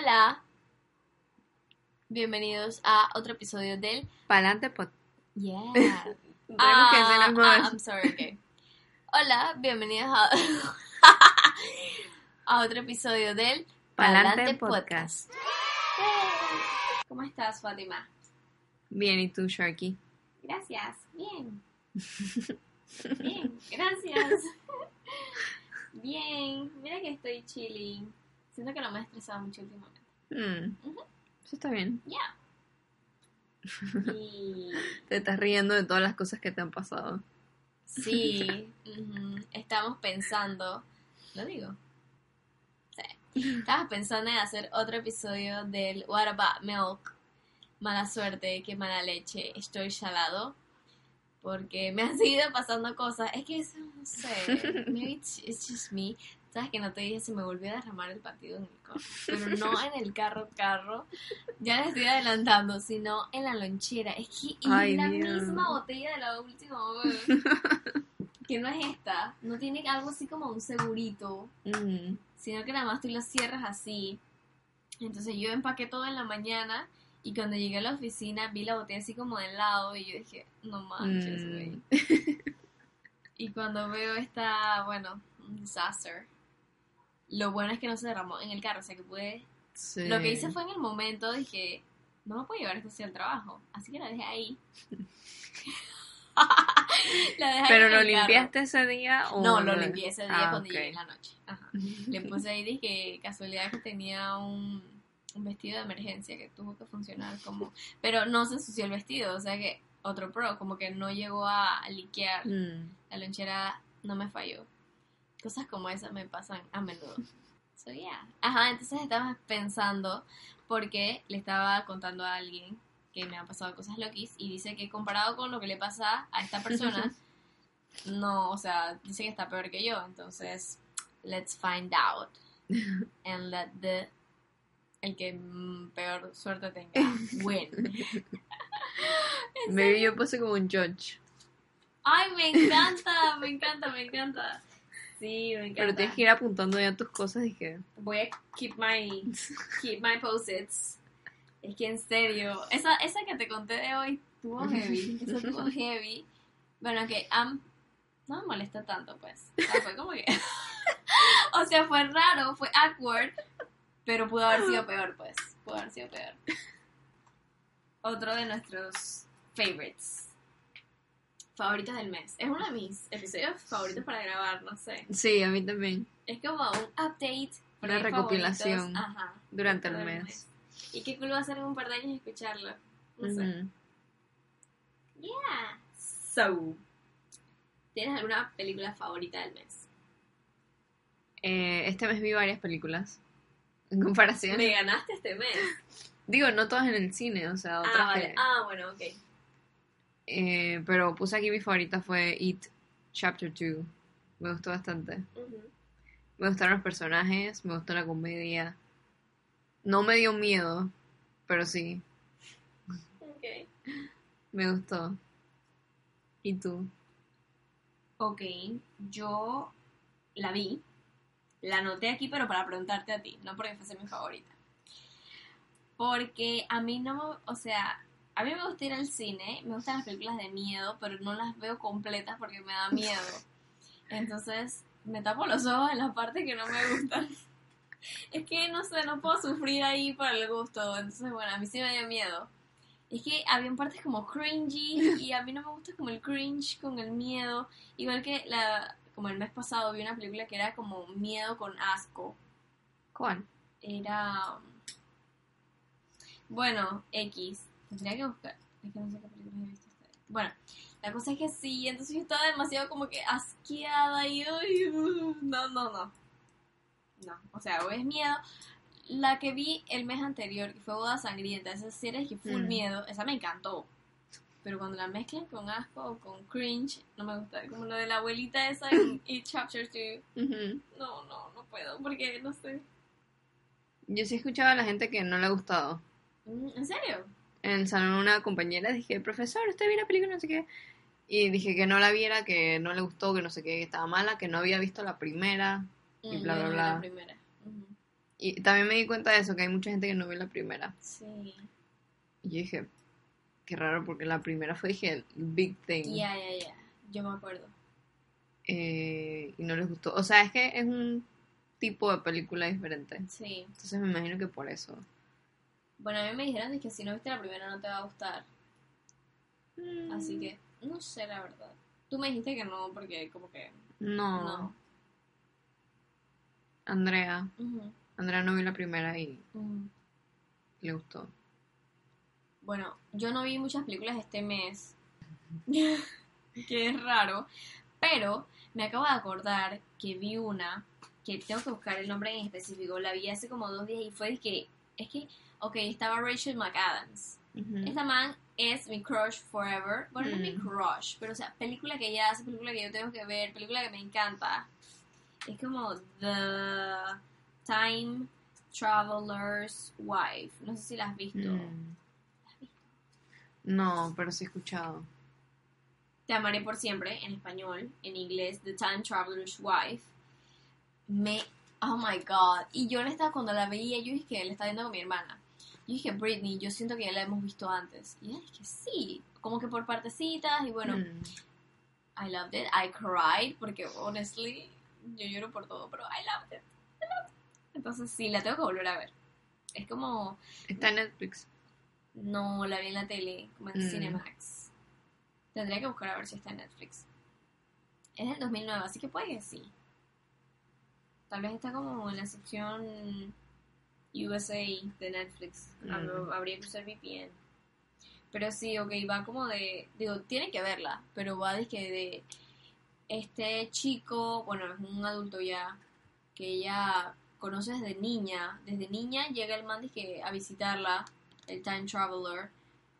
Hola. Bienvenidos a otro episodio del Palante Pod. Yeah. Ah, ah. I'm sorry, okay. Hola, bienvenidos a, a otro episodio del Palante Podcast. ¿Cómo estás, Fátima? Bien, ¿y tú, Sharky? Gracias. Bien. Bien, gracias. Bien, mira que estoy chilling. Siento que no me he estresado mucho últimamente. Mm. Eso está bien. Ya. Y Te estás riendo de todas las cosas que te han pasado. sí, ujú, estamos pensando, lo digo. Sí. Pensando en hacer otro episodio del What About Milk. Mala suerte, qué mala leche, estoy salado. Porque me han seguido pasando cosas. Es que eso, no sé. Maybe it's, it's just me. Sabes que no te dije si me volvió a derramar el partido en el carro. Pero no en el carro, carro. Ya le estoy adelantando, sino en la lonchera. Es que es la misma botella de la última vez. que no es esta. No tiene algo así como un segurito. Mm, Sino que nada más tú lo cierras así. Entonces yo empaqué todo en la mañana. Y cuando llegué a la oficina vi la botella así como de lado. Y yo dije, no manches, mm. güey. Y cuando veo esta, bueno, un disaster. Lo bueno es que no se derramó en el carro, o sea que pude... sí. Lo que hice fue en el momento dije, no me puedo llevar esto así al trabajo, así que la dejé ahí. la dejé ¿Pero lo el carro. limpiaste ese día o No, lo limpié ese día Ah, cuando ok. llegué en la noche. Ajá. Le puse ahí, dije, casualidad que tenía un, un vestido de emergencia que tuvo que funcionar como... Pero no se ensució el vestido, o sea que otro pro, como que no llegó a liquear. Mm, La lonchera no me falló. Cosas como esas me pasan a menudo. So, yeah. Ajá, entonces estaba pensando porque le estaba contando a alguien que me han pasado cosas loquis y dice que comparado con lo que le pasa a esta persona, no, o sea, dice que está peor que yo. Entonces, let's find out and let the el que mm, peor suerte tenga win. ¿En Maybe yo puse como un judge. Ay, me encanta, me encanta, me encanta. Sí, me encanta. Pero tienes que ir apuntando ya tus cosas y que... Voy a keep my, keep my post-its. Es que en serio, esa, esa que te conté de hoy estuvo heavy. Eso estuvo heavy. Bueno, que am no me molesta tanto, pues. O sea, fue como que. o sea, fue raro, fue awkward. Pero pudo haber sido peor, pues. Pudo haber sido peor. Otro de nuestros favorites. Favoritos del mes. Es uno de mis episodios favoritos para grabar, no sé. Sí, a mí también. Es como un update. Una recopilación Ajá, Durante el del mes. Y qué cool va a ser en un par de años escucharlo. No sé. Ujú. Yeah. So. ¿Tienes alguna película favorita del mes? Eh, este mes vi varias películas. En comparación. Me ganaste este mes. Digo, no todas en el cine, o sea, otras Ah, vale. que- Ah, bueno, ok. Eh, pero puse aquí mi favorita fue It Chapter 2. Me gustó bastante. Me gustaron los personajes, me gustó la comedia. No me dio miedo, pero sí, Ok. me gustó. ¿Y tú? Ok, yo la vi. La anoté aquí, pero para preguntarte a ti, no porque fuese mi favorita. Porque a mí no me. O sea, a mí me gusta ir al cine, me gustan las películas de miedo, pero no las veo completas porque me da miedo. Entonces, me tapo los ojos en la parte que no me gustan. Es que no sé, no puedo sufrir ahí por el gusto. Entonces, bueno, a mí sí me dio miedo. Es que habían partes como cringy y a mí no me gusta como el cringe con el miedo. Igual que la como el mes pasado vi una película que era como miedo con asco. ¿Cuál? Era bueno, X. Tendría que buscar. Es que no sé qué películas he visto ahí. Bueno, la cosa es que sí, entonces yo estaba demasiado como que asqueada y uh, no, no, no. No, o sea, o es miedo. La que vi el mes anterior, que fue Boda Sangrienta, esa serie que full Mm. miedo, esa me encantó. Pero cuando la mezclan con asco o con cringe, no me gusta. Como lo de la abuelita esa en It Chapter 2. Ujú. No, no, no puedo, porque no sé. Yo sí escuchaba a la gente que no le ha gustado. Mm, ¿En serio? En el salón una compañera dije, profesor, ¿usted vio la película? No sé qué. Y dije que no la viera, que no le gustó, que no sé qué, que estaba mala, que no había visto la primera. Y Mm, bla, bla, bla. La primera. Ujú. Y también me di cuenta de eso, que hay mucha gente que no ve la primera. Sí. Y yo dije, qué raro, porque la primera fue, dije, big thing. Ya, ya, ya. Yo me acuerdo. Eh, y no les gustó. O sea, es que es un tipo de película diferente. Sí. Entonces me imagino que por eso. Bueno, a mí me dijeron que si no viste la primera no te va a gustar. Así Mm. que, no sé la verdad. Tú me dijiste que no, porque como que No. no. Andrea. Andrea no vio la primera y ujú. le gustó. Bueno, yo no vi muchas películas este mes. que es raro. Pero me acabo de acordar que vi una que tengo que buscar el nombre en específico. La vi hace como dos días y fue de que. Es que, ok, estaba Rachel McAdams. Esta man es mi crush forever. Bueno, no es mi Mm. crush, pero o sea, película que ella hace, película que yo tengo que ver, película que me encanta. Es como The Time Traveler's Wife. No sé si la has visto. Mm. No, pero sí he escuchado. Te amaré por siempre, en español, en inglés, The Time Traveler's Wife. Me. Oh my god. Y yo le estaba, cuando la veía, yo dije que le estaba viendo con mi hermana. Yo dije, Britney, yo siento que ya la hemos visto antes. Y ella dije, sí. Como que por partecitas. Y bueno, Mm. I loved it. I cried. Porque, honestly, yo lloro por todo. Pero I loved it. I loved it. Entonces, sí, la tengo que volver a ver. Es como. Está en Netflix. No, la vi en la tele, como en Mm. Cinemax. Tendría que buscar a ver si está en Netflix. Es del 2009, así que puede que sí. Tal vez está como en la sección USA de Netflix. Hab- Mm. Habría que usar VPN. Pero sí, ok, va como de... Digo, tiene que verla, pero va de que de... Este chico, bueno, es un adulto ya, que ella conoce desde niña. Desde niña llega el man que a visitarla, el Time Traveler.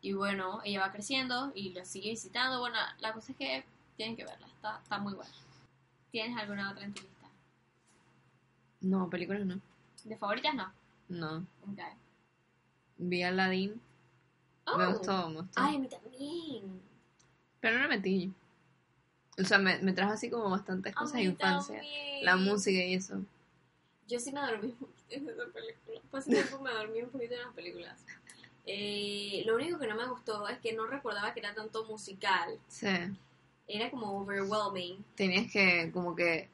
Y bueno, ella va creciendo y la sigue visitando. Bueno, la cosa es que tienen que verla, está, está muy buena. ¿Tienes alguna otra en tu lista? No, películas no. ¿De favoritas no? No. Ok. Vi Aladdin. Me Oh. gustó, me gustó. Ay, a mí también. Pero no le metí. O sea, me, me trajo así como bastantes cosas de infancia. también. La música y eso. Yo sí me dormí un poquito en esa película. Hace tiempo me dormí un poquito en las películas. Eh, lo único que no me gustó es que no recordaba que era tanto musical. Sí. Era como overwhelming. Tenías que como que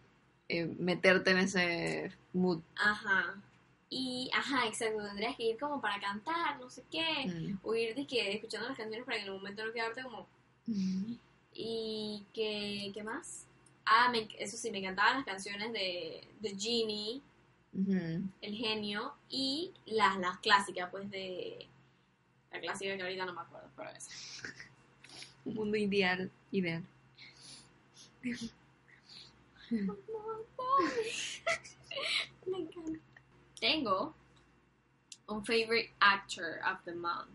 eh, meterte en ese mood. Ajá. Y, ajá, exacto. Tendrías que ir como para cantar, no sé qué. Mm. O ir de que, escuchando las canciones para que en el momento no quedarte como... Y que, ¿qué más? Ah, me- eso sí, me encantaban las canciones de, de Genie, el genio, y las, las clásicas, pues de... La clásica que ahorita no me acuerdo, pero esa. Un mundo ideal. Ideal. me encanta. Tengo un favorite actor of the month.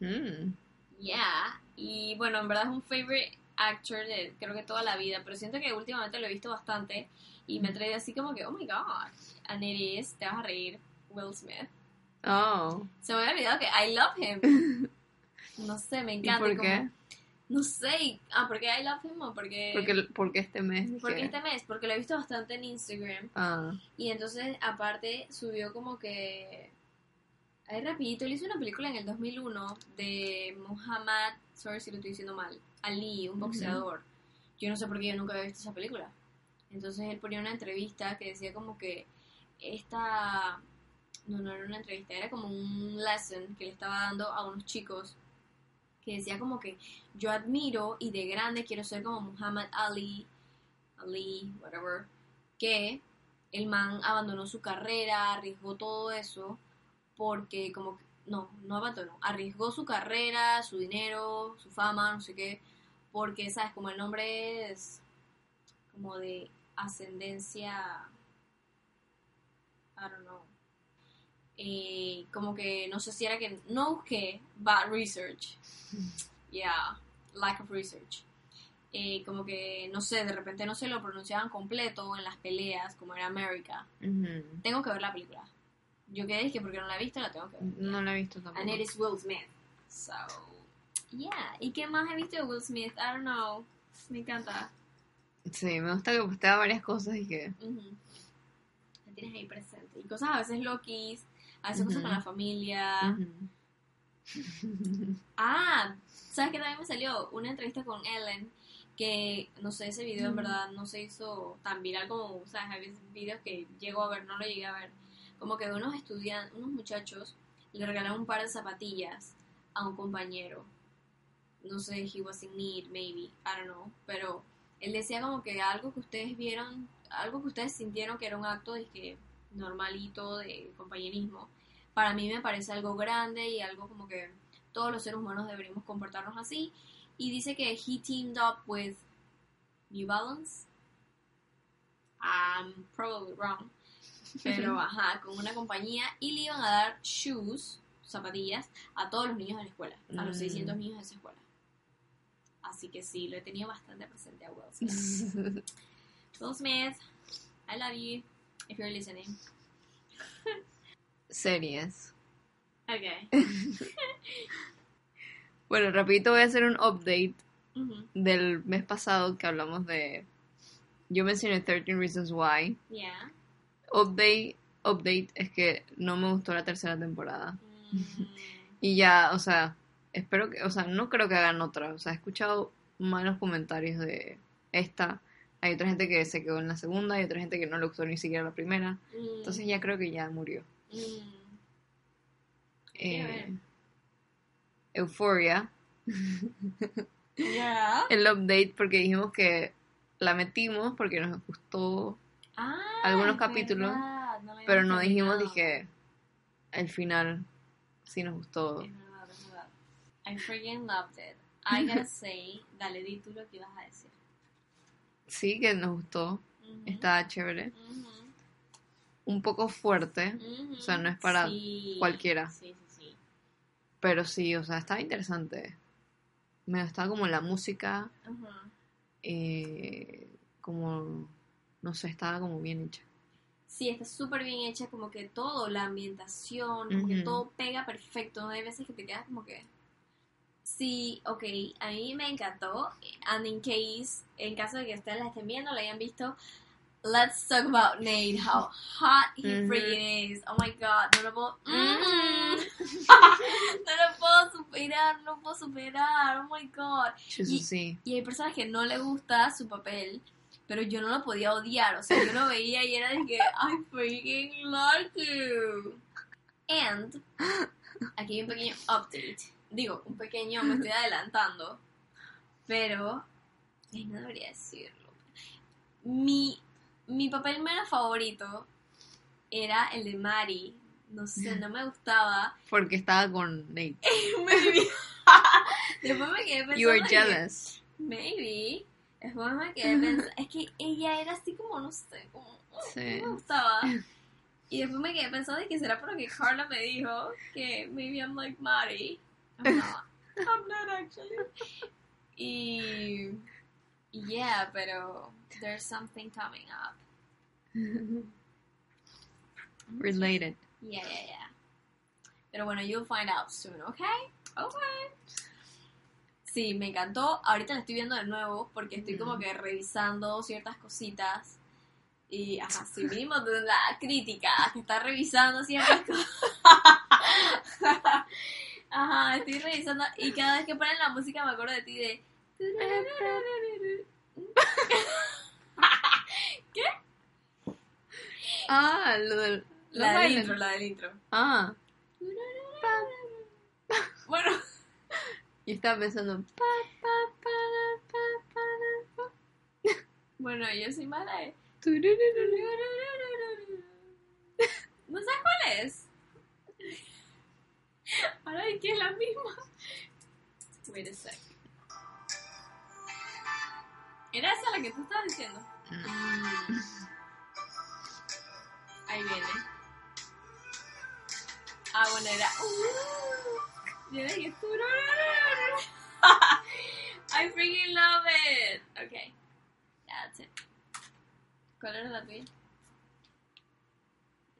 Mm. Yeah. Y bueno, en verdad es un favorite actor de creo que toda la vida, pero siento que últimamente lo he visto bastante y me trae así como que, oh my god. And it is, te vas a reír, Will Smith. Oh. Se me había olvidado que I love him. No sé, me ¿Y encanta. por como- qué? No sé. Ah, ¿por qué I love him o porque... Porque, porque este mes. Porque este mes, porque lo he visto bastante en Instagram. Ah. Y entonces, aparte, subió como que... Ahí rapidito, él hizo una película en el 2001 de Muhammad, sorry si lo estoy diciendo mal, Ali, un boxeador. Yo no sé por qué yo nunca había visto esa película. Entonces él ponía una entrevista que decía como que esta... No, no era una entrevista, era como un lesson que le estaba dando a unos chicos que decía como que yo admiro y de grande quiero ser como Muhammad Ali, Ali, whatever, que el man abandonó su carrera, arriesgó todo eso, porque como que, no, no abandonó, arriesgó su carrera, su dinero, su fama, no sé qué, porque, ¿sabes? Como el nombre es como de ascendencia, I don't know, eh, como que no sé si era que no busqué bad research, yeah, lack of research eh, como que, no sé, de repente no se lo pronunciaban completo en las peleas, como era America. Ujú. Tengo que ver la película. Yo quedé que porque no la he visto, la tengo que ver. No la he visto tampoco. And it is Will Smith. So, yeah. ¿Y qué más he visto de Will Smith? I don't know. Me encanta. Sí, me gusta que postea varias cosas y que. Ujú. me tienes ahí presente. Y cosas a veces loquis, a veces cosas con la familia. Ah, ¿sabes qué también me salió? Una entrevista con Ellen, que no sé, ese video en verdad no se hizo tan viral como, ¿sabes? Hay videos que llego a ver, no lo llegué a ver. Como que unos estudiantes, unos muchachos le regalaron un par de zapatillas a un compañero. No sé, he was in need, maybe, I don't know. Pero él decía como que algo que ustedes vieron, algo que ustedes sintieron que era un acto de que normalito de compañerismo, para mí me parece algo grande y algo como que todos los seres humanos deberíamos comportarnos así. Y dice que he teamed up with New Balance. I'm probably wrong. Pero ajá, con una compañía y le iban a dar shoes, zapatillas, a todos los niños de la escuela, a los Mm. 600 niños de esa escuela. Así que sí, lo he tenido bastante presente a Will Smith. Will Smith, I love you, if you're listening. Series. Okay. Bueno, rapidito voy a hacer un update Ujú. del mes pasado que hablamos de... Yo mencioné 13 Reasons Why. Yeah. Update, update es que no me gustó la tercera temporada. Mm. Y ya, o sea, espero que, o sea, no creo que hagan otra. O sea, he escuchado malos comentarios de esta. Hay otra gente que se quedó en la segunda y otra gente que no le gustó ni siquiera la primera. Mm. Entonces ya creo que ya murió. Mm. Eh. Euphoria. El update porque dijimos que la metimos porque nos gustó, Ah, algunos capítulos, no pero no dijimos, dije, el final sí nos gustó. Es verdad, es verdad. I freaking loved it. I gotta say, dale, di tú lo que ibas a decir. Sí que nos gustó, está chévere. Un poco fuerte, o sea, no es para Sí, cualquiera. Sí, sí, sí. pero sí, o sea, estaba interesante. Me gustaba como la música, eh, como, no sé, estaba como bien hecha. Sí, está súper bien hecha, como que todo, la ambientación, como que todo pega perfecto, ¿no? Hay veces que te quedas como que... Sí, ok, a mí me encantó, and in case, en caso de que ustedes la estén viendo, la hayan visto, let's talk about Nate, how hot he freaking is, oh my god, no lo puedo... Mm. no lo puedo superar, no lo puedo superar, oh my god. Eso Y- sí. Y hay personas que no le gusta su papel, pero yo no lo podía odiar. O sea, yo lo veía y era de que, I freaking like you. And, aquí hay un pequeño update. Digo, un pequeño, me estoy adelantando. Pero, ay, no debería decirlo. Mi, mi papel menos favorito era el de Mari. No sé, no me gustaba. Porque estaba con Nate. Maybe. Después me quedé pensando. You were que- jealous. Maybe. Después me quedé pensando. Es que ella era así como, no sé, como. Sí. No me gustaba. Y después me quedé pensando de que será porque Carla me dijo que maybe I'm like Mari. I'm not. I'm not actually. Y. Yeah, pero. There's something coming up. Related. Yeah, yeah, yeah. Pero bueno, you'll find out soon, ¿ok? Ok. Sí, me encantó. Ahorita la estoy viendo de nuevo porque estoy como que revisando ciertas cositas. Y, ajá, sí, de la crítica que está revisando ciertas cosas. Ajá, estoy revisando y cada vez que ponen la música me acuerdo de ti de... Ah, lo del... La del intro, la del intro. Ah, Bueno, y estaba pensando... bueno, yo soy mala. eh. ¿No sabes cuál es? Ahora es que es la misma. Wait a sec. ¿Era esa la que tú estabas diciendo? Mm. Ahí viene. Ah, bueno, era. Uh, yo dije. I freaking love it. Okay. That's it. ¿Cuál era la tuya?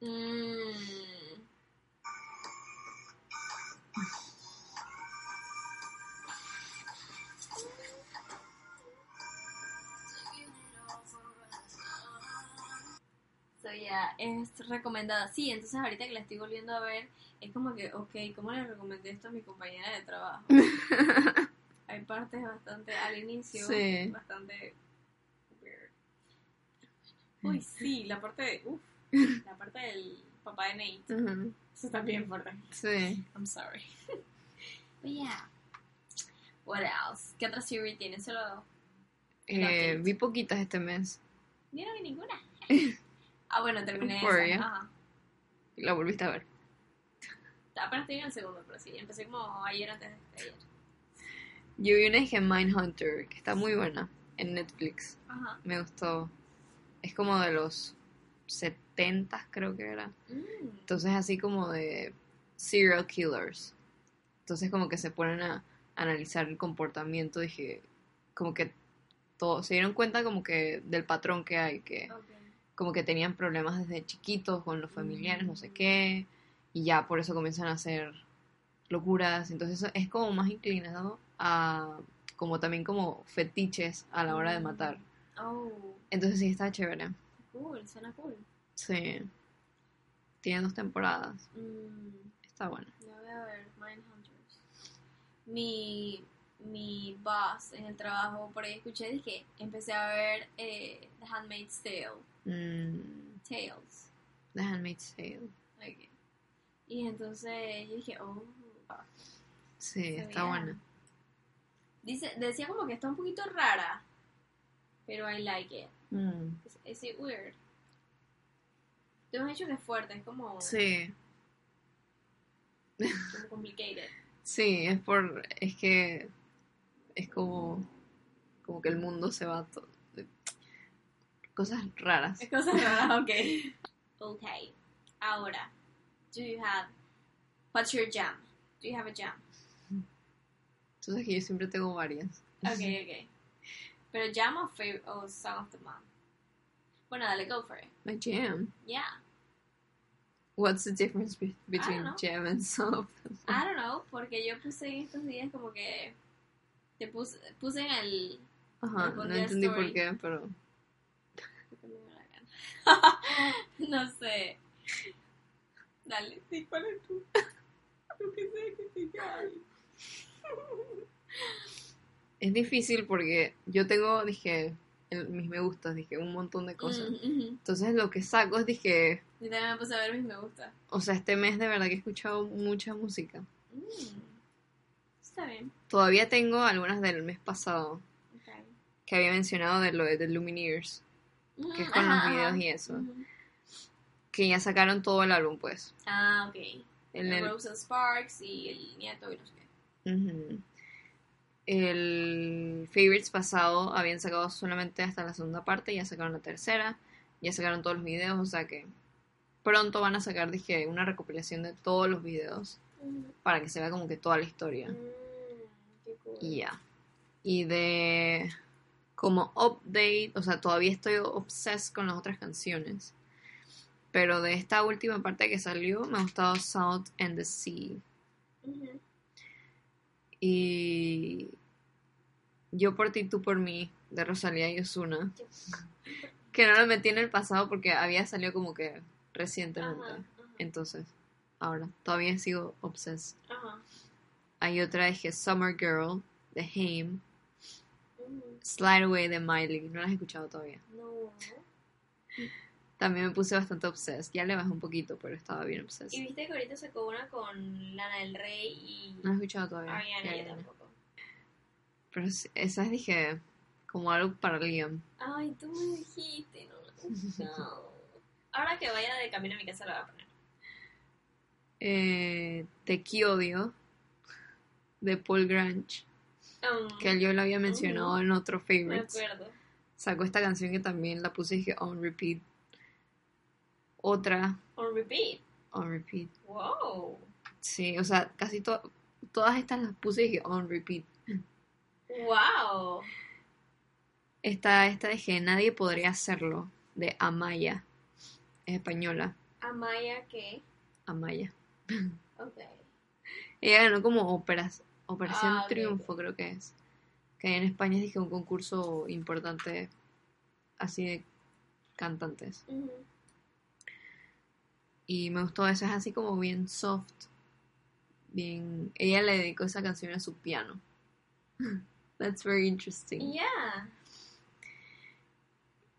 Mmm. Yeah, es recomendada. Sí, entonces ahorita que la estoy volviendo a ver, es como que, ok, ¿cómo le recomendé esto a mi compañera de trabajo? Hay partes bastante, al inicio, Sí. bastante weird. Uy, sí, la parte de, uff, la parte del papá de Nate. Ujú. Eso está bien fuerte. Sí. I'm sorry. But yeah. What else? ¿Qué otra serie tienes? Solo Eh, vi poquitas este mes. yo no vi ninguna. Ah, bueno, terminé Euphoria. esa. Ajá. La volviste a ver. Apenas estoy en el segundo, pero sí, empecé como ayer antes de ayer. Yo vi una dije Mindhunter, que está muy buena, en Netflix. Ajá. Me gustó. Es como de los 70 creo que era. Mm. Entonces así como de serial killers. Entonces como que se ponen a analizar el comportamiento, dije, como que todo, se dieron cuenta como que del patrón que hay, que. Como que tenían problemas desde chiquitos con los familiares, no sé qué, y ya por eso comienzan a hacer locuras, entonces es como más inclinado a como también como fetiches a la hora de matar. Oh, Entonces sí está chévere. cool, suena cool. Sí. Tiene dos temporadas. Mm, Está bueno. ya voy a ver, Mindhunters. Mi, mi boss en el trabajo, por ahí escuché, dije, empecé a ver eh, The Handmaid's Tale. Mm, Tales. The Handmaid's Tale. Ok. Y entonces yo dije, oh. Sí, está buena. Dice, decía como que está un poquito rara, pero I like it. Mm, Es, es weird. Tú me has dicho que es fuerte, es como, Sí, como complicated. sí, es por, es que es como, como que el mundo se va, to- cosas raras. Cosas raras, ok. Ok. Ahora, do you have, what's your jam? Do you have a jam? Entonces que yo siempre tengo varias. Ok, ok. Pero jam o, fav- o song of the month? Bueno, dale, go for it. My jam. Yeah. What's the difference be- between jam and soft? I don't know, porque yo puse en estos días como que te puse, puse en el Ajá, no entendí por story. qué, pero Porque me da la gana. no sé. Dale, sí, ¿cuál es tu? Lo que sé que te cae. es difícil porque yo tengo, dije, el- mis me gustas, dije, un montón de cosas. Mm. Entonces lo que saco es, dije, Yo también me puse a ver mis me gusta. o sea, este mes de verdad que he escuchado mucha música. Mm. Está bien. Todavía tengo algunas del mes pasado Okay. que había mencionado de lo de The Lumineers, Mm, que es con ajá, los videos ajá. y eso, que ya sacaron todo el álbum, pues. Ah, ok. El, El Rose and Sparks y el nieto y no sé qué. El Favorites pasado habían sacado solamente hasta la segunda parte, ya sacaron la tercera, ya sacaron todos los videos, o sea que pronto van a sacar, dije, una recopilación de todos los videos para que se vea como que toda la historia. Mm, qué cool. Y ya. Y de como update, o sea, todavía estoy obsessed con las otras canciones. Pero de esta última parte que salió, me ha gustado South and the Sea. Y Yo por ti, tú por mí, de Rosalía y Osuna. Que no lo metí en el pasado porque había salido como que recientemente. Ajá, ajá, Entonces, ahora, todavía sigo obsessed. ajá. Hay otra dije Summer Girl de Haim. Slide Away de Miley. No las he escuchado todavía. No. También me puse bastante obsessed. Ya le bajé un poquito, pero estaba bien obsessed. Y viste que ahorita sacó una con Lana del Rey y No he escuchado todavía. Ariana, yo tampoco. Pero esas dije como algo para Liam. Ay, tú me dijiste, no. no. Ahora que vaya de camino a mi casa la voy a poner. Eh, Te Odio de Paul Grange. Que yo lo había mencionado en otro me favorites. acuerdo. Sacó esta canción que también la puse y dije on repeat. Otra On repeat. on repeat. Wow. Sí, o sea, casi to- todas estas las puse y dije on repeat. Wow. Esta, esta dije, nadie podría hacerlo, de Amaya. Es española, Amaya, ¿qué? Amaya. Ok. Ella ganó como óperas, Operación Ah, Triunfo creo que es. Que en España es dije, un concurso importante así de cantantes. Y me gustó eso, es así como bien soft. Bien. Ella le dedicó esa canción a su piano. That's very interesting. Yeah.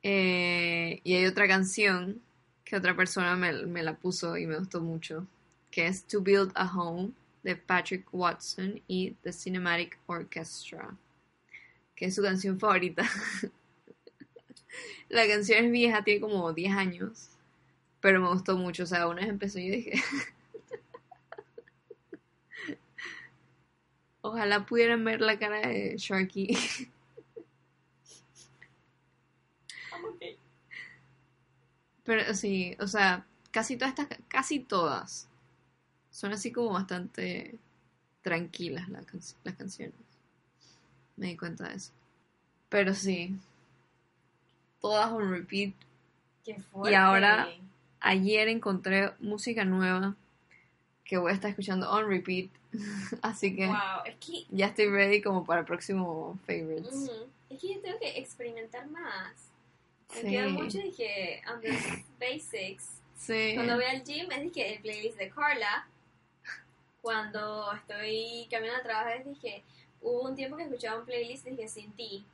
Eh, y hay otra canción que otra persona me, me la puso y me gustó mucho, que es To Build a Home de Patrick Watson y The Cinematic Orchestra, que es su canción favorita. la canción es vieja, tiene como 10 años, pero me gustó mucho. O sea, una vez empezó y yo dije, ojalá pudieran ver la cara de Sharky. Okay. Pero sí, o sea, casi todas estas, casi todas son así como bastante tranquilas las, can- las canciones. Me di cuenta de eso. Pero sí, todas on repeat. Qué fuerte. Y ahora- Ayer encontré música nueva que voy a estar escuchando on repeat. Así que Wow, es que, ya estoy ready como para el próximo favorites. es que yo tengo que experimentar más. Me Sí. quedo mucho, dije, on the basics. Sí. Cuando voy al gym, es dije el playlist de Carla. Cuando estoy caminando trabajo, es dije, hubo un tiempo que escuchaba un playlist, dije, sin ti.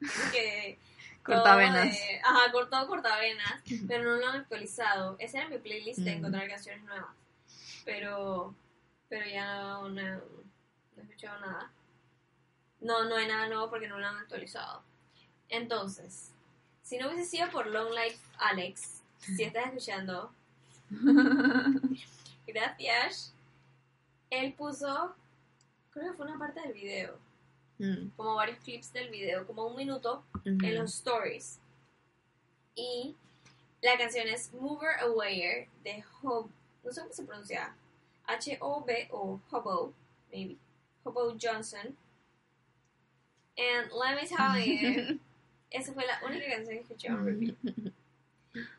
Todo Cortavenas. de- Ajá, cortado cortavenas, pero no lo han actualizado. Ese era mi playlist de Mm. encontrar canciones nuevas. Pero, pero ya no, no, no he escuchado nada. No, no hay nada nuevo porque no lo han actualizado. Entonces, si no hubiese sido por Long Life Alex, si estás escuchando, gracias. Él puso, creo que fue una parte del video, Mm, como varios clips del video, como un minuto en los stories. Y la canción es Mover Away de Hobo, no sé cómo se pronuncia, H-O-B-O, Hobo, maybe, Hobo Johnson. And let me tell you, esa fue la única canción que escuché en repeat.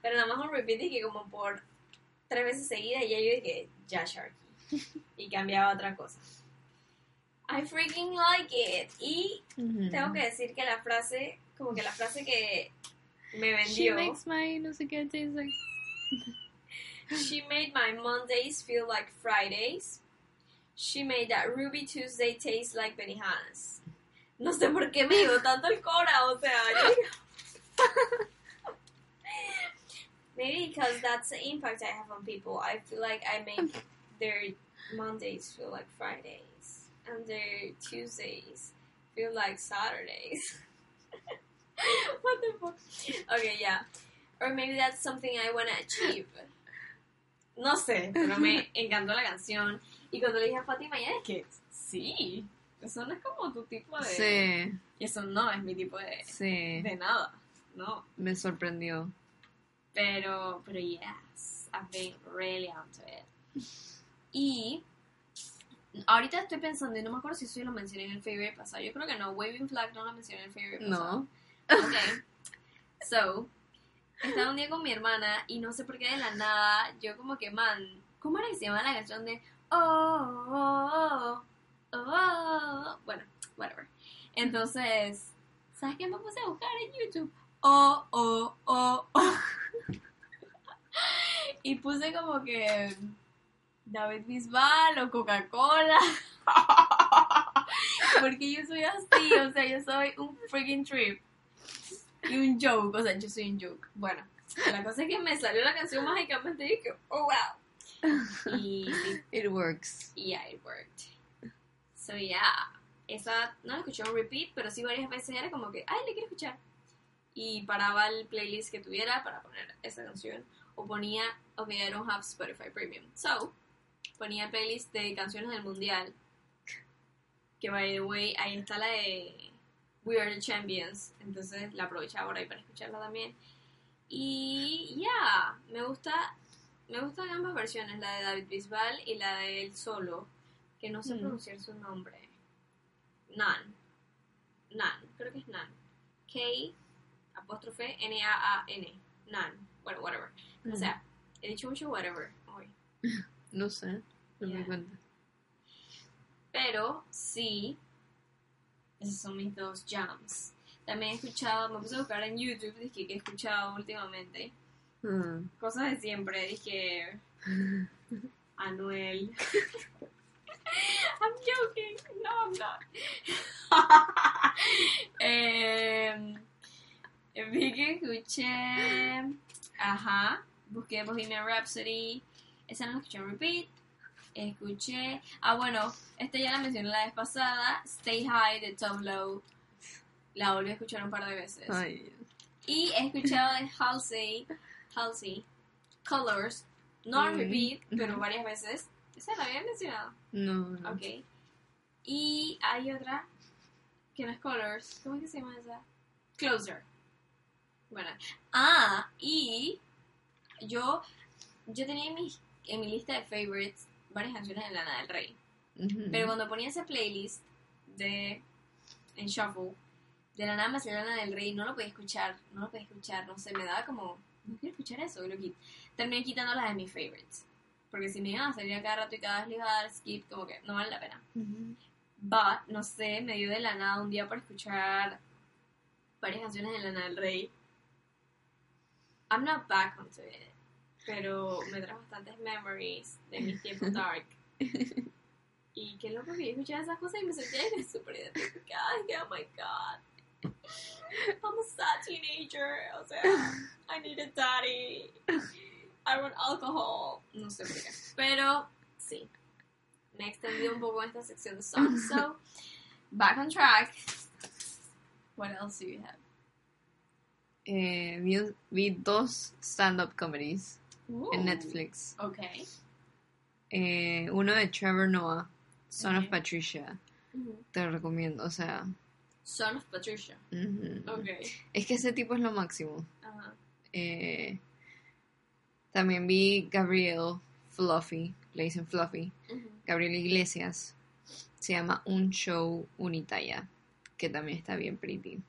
Pero nada más un repeat dije como por tres veces seguida y ya yo dije, ya Sharky. Y cambiaba otra cosa. I freaking like it. Y tengo que decir que la frase, como que la frase que me She vendió, makes my no sé qué taste like. she made my Mondays feel like Fridays. She made that Ruby Tuesday taste like Benihanas. No sé por qué me llegó tanto el cora, o sea, digo- Maybe because that's the impact I have on people. I feel like I make their Mondays feel like Fridays. And their Tuesdays feel like Saturdays. what the fuck? Okay, yeah. Or maybe that's something I want to achieve. No sé, pero me encantó la canción. Y cuando le dije a Fátima, ya es que sí, eso no es como tu tipo de... Sí, Y eso no es mi tipo de, sí. de nada, no. Me sorprendió. Pero, pero yes, I've been really onto it. Y ahorita estoy pensando, y no me acuerdo si eso yo lo mencioné en el favorite pasado. Yo creo que no, Waving Flag no lo mencioné en el favorite pasado. No. Ok. So, estaba un día con mi hermana y no sé por qué de la nada, yo como que, man, ¿cómo era que se llama la canción de oh, oh, oh, oh? Bueno, whatever. Entonces, ¿sabes qué me puse a buscar en YouTube? Oh, oh, oh, oh. Y puse como que David Bisbal o Coca-Cola. Porque yo soy así, o sea, yo soy un freaking trip. Y un joke, o sea, yo soy un joke. Bueno, la cosa es que me salió la canción mágicamente y dije, oh wow. Y, It works. yeah, it worked. So yeah, esa no la escuché en repeat, pero sí varias veces era como que, ay, le quiero escuchar. Y paraba el playlist que tuviera para poner esa canción. O ponía, ok, I don't have Spotify Premium. So, ponía el playlist de canciones del mundial. Que by the way, ahí está la de We Are the Champions. Entonces la aprovechaba por ahí para escucharla también. Y ya, me gusta, me gustan ambas versiones, la de David Bisbal y la de él solo, que no sé Mm. pronunciar su nombre. Nan. Nan, creo que es Nan. K apóstrofe N A A N. Nan. Bueno, whatever. O Mm. sea, he dicho mucho whatever hoy. No sé. No me Yeah. cuenta. Pero sí, esos son mis dos jams. También he escuchado, me puse a buscar en YouTube, dije que he escuchado últimamente. Mm. Cosas de siempre, dije. Anuel. I'm joking. No, I'm not. eh, vi que escuché. Ajá. Busqué Bohemian Rhapsody. Esa no la escuché en repeat. Escuché. Ah, bueno. Esta ya la mencioné la vez pasada. Stay High de Tom Low. La volví a escuchar un par de veces. Ay, Y he escuchado de Halsey, Halsey, Colors, no en Mm, repeat, pero varias veces. Esa la había mencionado. no, no. Ok. Y hay otra que no es Colors. ¿Cómo es que se llama esa? Closer. Bueno. Ah, y yo, yo tenía en mi, en mi lista de favorites varias canciones de Lana del Rey. Ujú. Pero cuando ponía esa playlist de en shuffle, de la nada salía Lana del Rey, no lo podía escuchar, no lo podía escuchar, no sé, me daba como, no quiero escuchar eso, y lo quit- terminé quitando las de mis favorites. Porque si me iban a salir a cada rato y cada vez le iba a dar skip, como que no vale la pena. Ujú. But, no sé, me dio de la nada un día para escuchar varias canciones de Lana del Rey. I'm not back onto it, pero me trajo bastantes memories de mis tiempos dark. Y qué loco que yo escuchaba esas cosas y me sentía súper identificada. Oh my god. I'm a sad teenager. O sea, I need a daddy. I want alcohol. No sé por qué. Pero, sí. Me extendí un poco en esta sección de songs. So, back on track. What else do you have? Eh, vi, vi dos stand-up comedies en. Netflix. Okay. Eh, uno de Trevor Noah, Son of Patricia. Te lo recomiendo, o sea. Son of Patricia. Okay. Es que ese tipo es lo máximo. Ajá. Eh, también vi Gabriel Fluffy, le dicen Fluffy. Gabriel Iglesias. Se llama Un Show Unitaya, que también está bien pretty.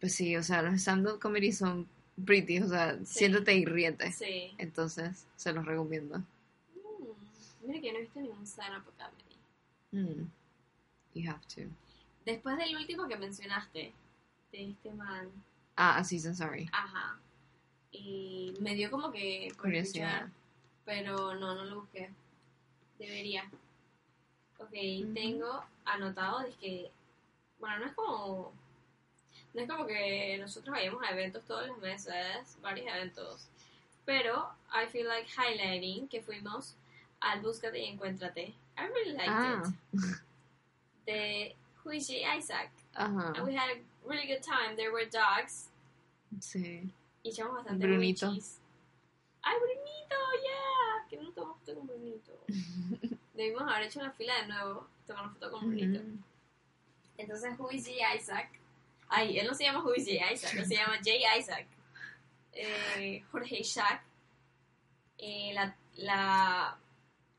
Pues sí, o sea, los stand-up comedy son pretty, o sea, Sí. siéntate y ríete. Sí. Entonces, se los recomiendo. Mm, Mira que yo no he visto ningún stand-up comedy. Mm. You have to. Después del último que mencionaste, de este man, Ah, A Season Sorry. ajá, y me dio como que Curiosidad. pero no, no lo busqué. Debería. Ok, tengo anotado de que, bueno, no es como, no es como que nosotros vayamos a eventos todos los meses, varios eventos, pero I feel like highlighting que fuimos al Búscate y Encuéntrate. I really liked Ah. it. De Huichi Isaac. Ajá. And we had a really good time. There were dogs. Sí. Y echamos bastante Brunito. ¡Ay, Brunito! ¡Yeah! Que no tomamos foto con Brunito. Debimos haber hecho una fila de nuevo. Tomar una foto con Brunito. Ujú. Entonces, Huichi Isaac. Ay, él no se llama Huichi Isaac. Él se llama Jay Isaac. Eh, Jorge Isaac. Eh, la, la,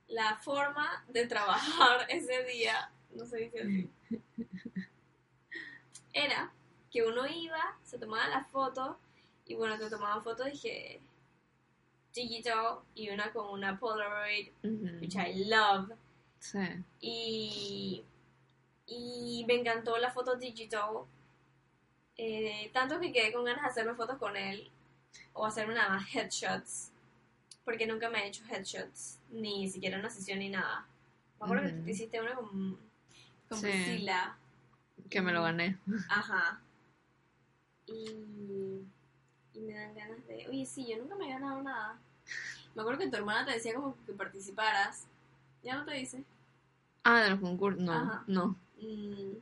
la forma de trabajar ese día, no se dice así, era que uno iba, se tomaba la foto y bueno, te tomaban fotos dije digital y una con una Polaroid, which I love. Sí. Y, y me encantó la foto digital. Eh, tanto que quedé con ganas de hacerme fotos con él o hacerme nada más headshots. Porque nunca me he hecho headshots, ni siquiera una sesión ni nada. Me acuerdo que tú hiciste una con, con Sí. Priscila. Que me lo gané. Ajá. Y, y me dan ganas de. Oye, sí, yo nunca me he ganado nada. Me acuerdo que tu hermana te decía como que participaras. Ya no te dice. Ah, de los concursos. No, Ajá. no. Mm,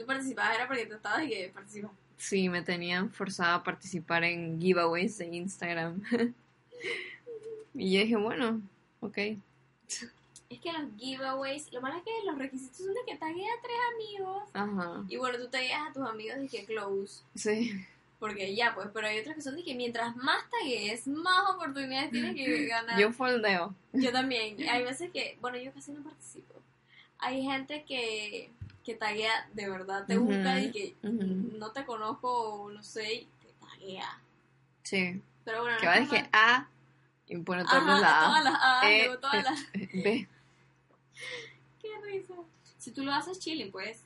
tú participabas era porque y que participas. Sí, me tenían forzada a participar en giveaways de Instagram. y yo dije, bueno, ok. Es que los giveaways, lo malo es que los requisitos son de que tagues a tres amigos. Ajá. Y bueno, tú tagueas a tus amigos de que close. Sí. Porque ya, pues, pero hay otros que son de que mientras más tagues, más oportunidades tienes que ganar. Yo foldeo. Yo también. Hay veces que, bueno, yo casi no participo. Hay gente que, que taguea, de verdad, te Ujú, busca y que no te conozco o no sé, y te taguea. Sí. Pero bueno, Que no va es que A y pone todo Ajá, la todas A. las A, Eh, luego todas las... B. Qué risa. Si tú lo haces chilling, pues.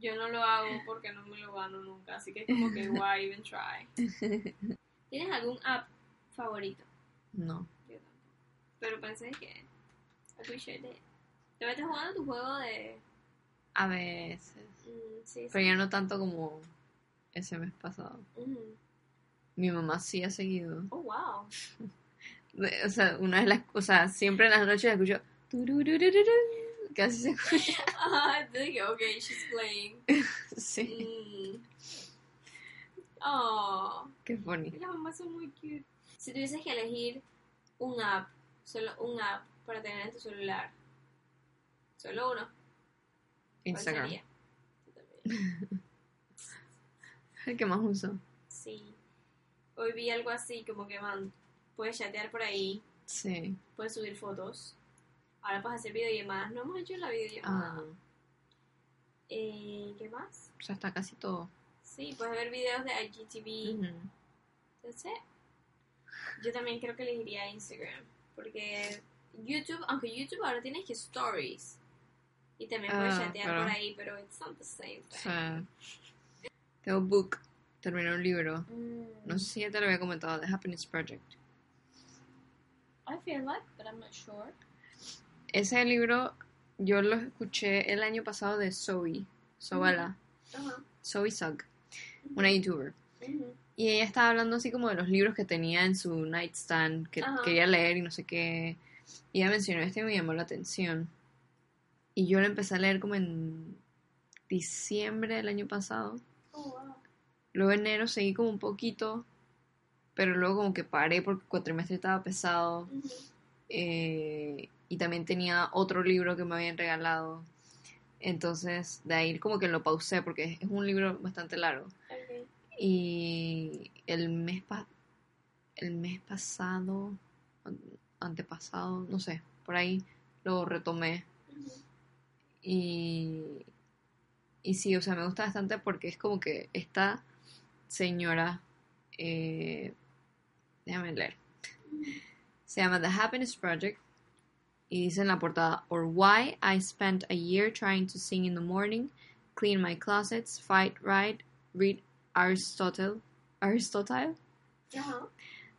Yo no lo hago porque no me lo gano nunca, así que como que why even try. ¿Tienes algún app favorito? No. Yo tampoco. Pero pensé que. Appreciate it. ¿Te estás jugando tu juego de.? A veces. Mm, sí, sí. Pero ya no tanto como ese mes pasado. Mi mamá sí ha seguido. Oh, wow. O sea, una de las cosas, siempre en las noches escucho. Casi se escucha. Ah, te dije, ok, she's playing. Sí. Mm. Oh, Qué funny. las mamás son muy cute. Si tuvieses que elegir un app, solo un app para tener en tu celular, solo uno, ¿cuál Instagram. El que más uso. Sí. Hoy vi algo así, como que man, puedes chatear por ahí, Sí. puedes subir fotos. Ahora puedes hacer videollamadas. No hemos hecho la videollamada. Ah, Eh, ¿Qué más? o sea, está casi todo. Sí, puedes ver videos de IGTV. That's it. Yo también creo que elegiría Instagram. Porque YouTube, aunque YouTube ahora tienes que stories. Y también puedes Ah, chatear por ahí, pero it's not the same O thing. sea, tengo book. Terminé un libro. Mm, No sé si ya te lo había comentado, The Happiness Project. I feel like, but I'm not sure. Ese libro yo lo escuché el año pasado de Zoe, Zoala, Ajá. Zoe Sugg, una youtuber. Ujú. Y ella estaba hablando así como de los libros que tenía en su nightstand, que Ajá. quería leer y no sé qué. Y ella mencionó este y me llamó la atención. Y yo lo empecé a leer como en diciembre del año pasado. Oh, wow. Luego enero seguí como un poquito, pero luego como que paré porque el cuatrimestre estaba pesado. Eh, y también tenía otro libro que me habían regalado. Entonces, de ahí como que lo pausé porque es un libro bastante largo. Y el mes, pa- el mes pasado, an- antepasado, no sé, por ahí lo retomé. Y, y sí, o sea, me gusta bastante porque es como que esta señora, eh, déjame leer, se llama The Happiness Project y dice en la portada, or why I spent a year trying to sing in the morning, clean my closets, fight right, read Aristotle, Aristotle,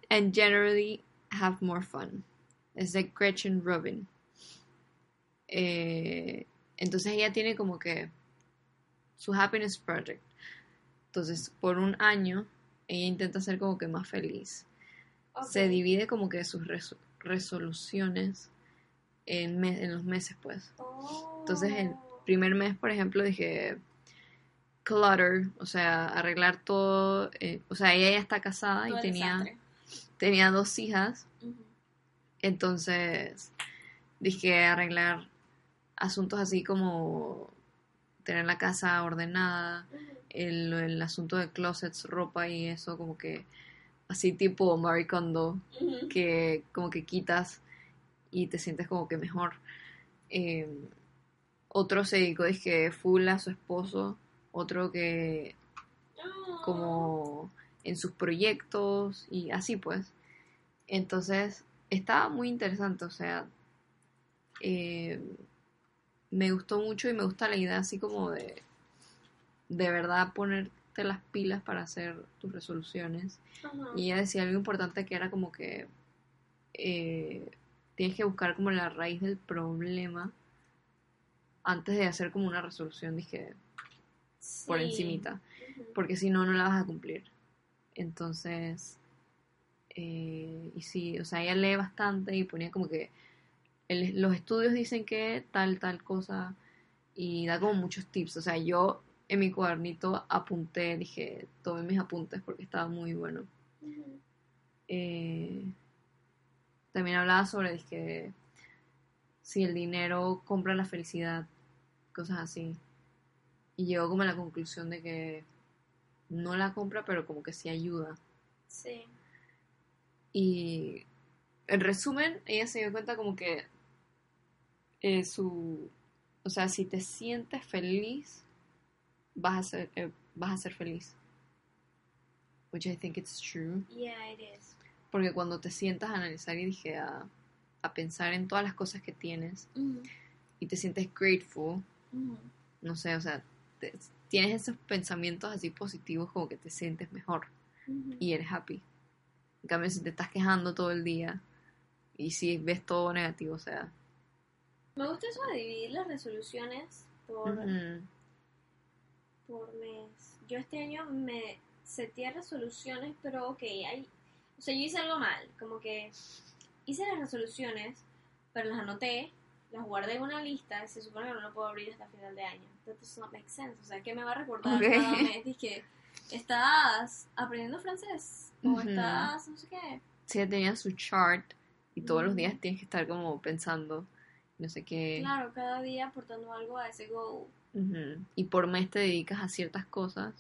and generally have more fun. Es de Gretchen Rubin. Eh, entonces ella tiene como que su Happiness Project. Entonces, por un año, ella intenta ser como que más feliz. Se divide como que sus reso- resoluciones en, me- en los meses, pues. Oh. Entonces, el primer mes, por ejemplo, dije clutter, o sea, arreglar todo. eh, o sea, ella ya está casada Todo y tenía, desastre. tenía dos hijas. Entonces, dije arreglar asuntos así como tener la casa ordenada, el, el asunto de closets, ropa y eso, como que así tipo Marie Kondo, que como que quitas y te sientes como que mejor. Eh, otro se dedicó, dije, full a su esposo, otro que como en sus proyectos y así pues. Entonces, estaba muy interesante, o sea, eh, me gustó mucho y me gusta la idea así como de de verdad ponerte las pilas para hacer tus resoluciones. Ajá. Y ella decía algo importante que era como que eh, tienes que buscar como la raíz del problema antes de hacer como una resolución, dije, por encimita porque si no, no la vas a cumplir. Entonces, eh, y sí, o sea, ella lee bastante y ponía como que el- los estudios dicen que tal, tal cosa y da como muchos tips. O sea, yo en mi cuadernito apunté, dije, tomé mis apuntes porque estaba muy bueno. Eh, también hablaba sobre, dije, si el dinero compra la felicidad, cosas así. Y llegó como a la conclusión de que no la compra, pero como que sí ayuda. Sí. Y en resumen, ella se dio cuenta como que eh, su... O sea, si te sientes feliz, vas a ser, eh, vas a ser feliz. Which I think it's true. Yeah, it is. Porque cuando te sientas a analizar y dije a, a pensar en todas las cosas que tienes Ujú. y te sientes grateful, Ujú. no sé, o sea, te- tienes esos pensamientos así positivos como que te sientes mejor Ujú. y eres happy. En cambio, si te estás quejando todo el día y si ves todo negativo, o sea. Me gusta eso de dividir las resoluciones por, ujú, por mes. Yo este año me seteé resoluciones, pero ok, hay, o sea, yo hice algo mal, como que hice las resoluciones, pero las anoté, las guardé en una lista y se supone que no lo puedo abrir hasta final de año. That does not make sense. O sea, ¿qué me va a recordar Ok. cada mes? Dije, ¿estás aprendiendo francés? ¿O Ujú. estás no sé qué? Sí, tenía su chart y todos los Ujú. días tienes que estar como pensando, no sé qué. Claro, cada día aportando algo a ese goal. Y por mes te dedicas a ciertas cosas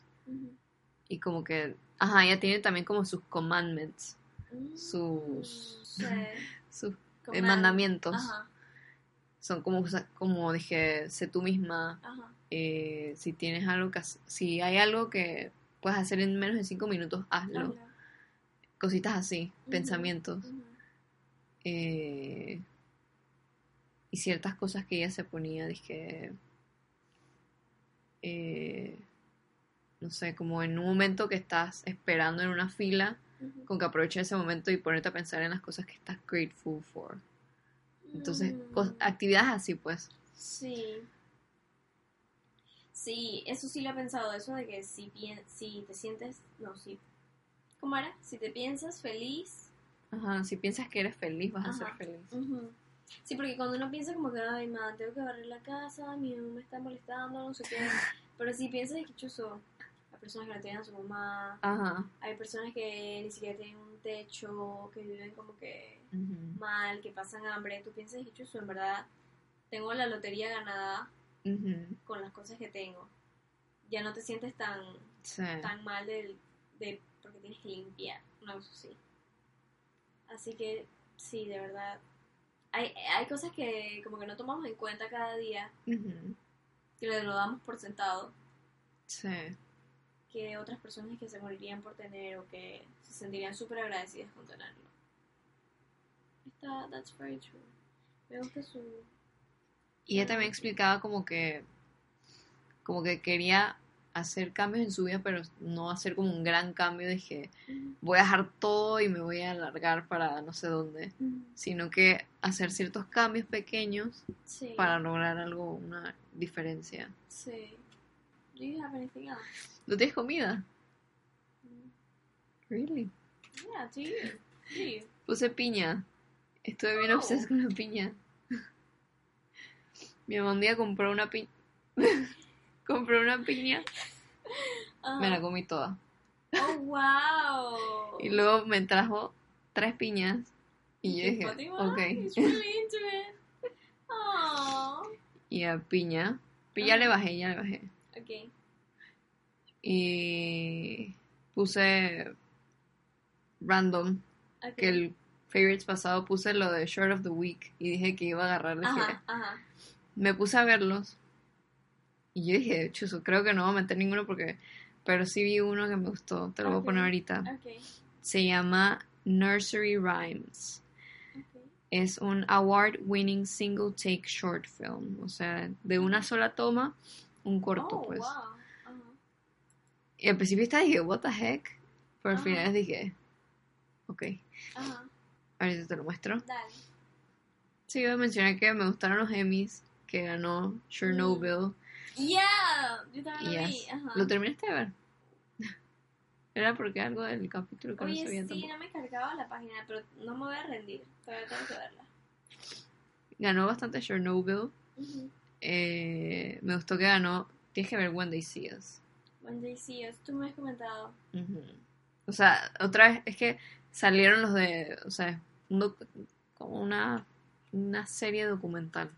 y como que, ajá, ella tiene también como sus commandments, Mm, sus, sí. sus eh, mandamientos. Ajá, Son como, como dije, sé tú misma, ajá. eh, si tienes algo que si hay algo que puedes hacer en menos de cinco minutos, hazlo. Hazlo. Cositas así, pensamientos. eh, y ciertas cosas que ella se ponía, dije, eh, no sé, como en un momento que estás esperando en una fila, con que aproveches ese momento y ponerte a pensar en las cosas que estás grateful for. Entonces, Mm, actividades así, pues. Sí. Sí, eso sí lo he pensado, eso de que si, si te sientes, no, si, ¿cómo era? Si te piensas feliz, Ajá, si piensas que eres feliz, vas a ser feliz. Sí, porque cuando uno piensa como que, ay, ma, tengo que barrer la casa, mi mamá me está molestando, no sé qué, pero si piensas que chuzo, hay personas que no tienen a su mamá, Ajá. hay personas que ni siquiera tienen un techo, que viven como que mal, que pasan hambre, tú piensas que chuzo, en verdad, tengo la lotería ganada, con las cosas que tengo. Ya no te sientes tan, Sí. tan mal del- de, porque tienes que limpiar, una cosa así. Así que sí, de verdad. Hay, hay cosas que como que no tomamos en cuenta cada día, ujú, que le lo damos por sentado, Sí. que otras personas que se morirían por tener o que se sentirían súper agradecidas con tenerlo. Está, that's very true. Me gusta su... Y ella también explicaba como que, como que quería hacer cambios en su vida, pero no hacer como un gran cambio de que voy a dejar todo y me voy a alargar para no sé dónde, sino que hacer ciertos cambios pequeños Sí. para lograr algo, una diferencia. Sí. Do you have anything else? ¿No tienes comida? Really? Yeah, do you? Do you? Puse piña. Estuve bien Oh. obsesionada con la piña. Mi mamá un día compró una piña. compró una piña. Ajá. Me la comí toda. Oh, wow. Y luego me trajo tres piñas. Y yo ¿Qué dije, ok. He's really into it. Oh. Y a piña. Pero ya Ajá. le bajé, ya le bajé. Ok. Y puse random. ok. Que el favorites pasado puse lo de Short of the Week. Y dije que iba a agarrar. Ajá, ajá. me puse a verlos. Y yo dije, chuzo, creo que no voy a meter ninguno porque. Pero sí vi uno que me gustó. Te lo voy a poner ahorita. Se llama Nursery Rhymes. Es un award-winning single take short film. O sea, de una sola toma, un corto, Oh, pues. wow. Y al principio estaba dije, what the heck. Pero al final dije, ok, Ajá. ahorita te lo muestro. Dale. Sí, iba a mencionar que me gustaron los Emmys, que ganó Chernobyl. Yeah. Yo también lo Yes. vi. Ajá. ¿Lo terminaste de ver? Era porque algo del capítulo que no Oye, sabía sí, tampoco. no me cargaba la página, pero no me voy a rendir. Todavía tengo que verla. Ganó bastante Chernobyl. Ujú. Eh, me gustó que ganó. Tienes que ver When They See Us. When they see us, tú me has comentado. O sea, otra vez es que salieron los de, o sea, como una, una serie documental.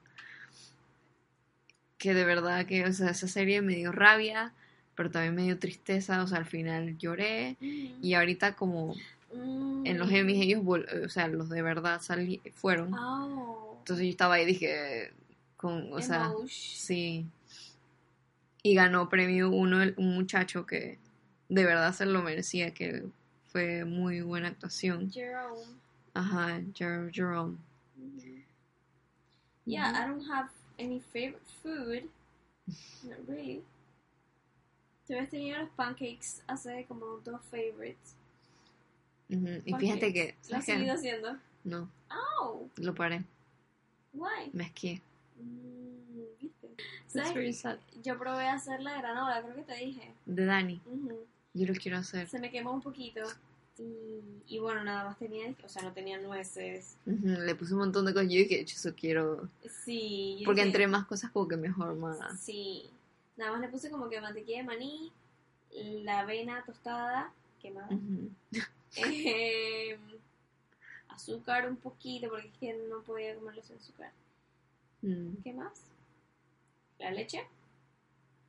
Que de verdad que, o sea, esa serie me dio rabia, pero también me dio tristeza, o sea, al final lloré. Y ahorita como Mm. en los Emmys ellos, vol- o sea, los de verdad salí, fueron. Oh. Entonces yo estaba ahí y dije, con, o sea, sí. Y ganó premio uno, el- un muchacho que de verdad se lo merecía, que fue muy buena actuación. Jerome. Ajá, Jer- Jerome. Yeah, I don't have any favorite food. Not really. Tú habías tenido los pancakes hace como dos favorites. Ujú, Y ¿Por fíjate que... ¿Lo has seguido haciendo? No, Oh, lo paré. why? Me esquié. Mm, ¿Viste? That's ¿Sabes? very sad. Yo probé a hacer la granola, creo que te dije. De Dani. Ujú. Yo lo quiero hacer. Se me quemó un poquito. Y, y bueno, nada más tenía, o sea, no tenía nueces. Le puse un montón de cosas. Yo dije, "Yo eso quiero. Sí. Porque dije, entre más cosas, como que mejor más. Sí. Nada más le puse como que mantequilla de maní, la avena tostada, quemada, eh, azúcar un poquito, porque es que no podía comerlo sin azúcar. Mm. ¿Qué más? La leche.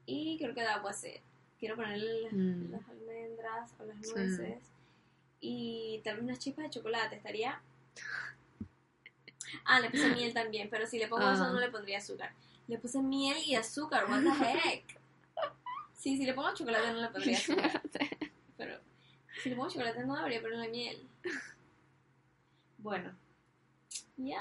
Y creo que de agua sed. Quiero ponerle las, Mm. las almendras o las Sí. Y tal vez unas chispas de chocolate. Estaría. Ah, le puse miel también. Pero si le pongo eso, Ah. no le pondría azúcar. Le puse miel y azúcar. What the heck? Sí, si le pongo chocolate, no le pondría azúcar. Pero si le pongo chocolate, no debería ponerle miel. Bueno. Ya.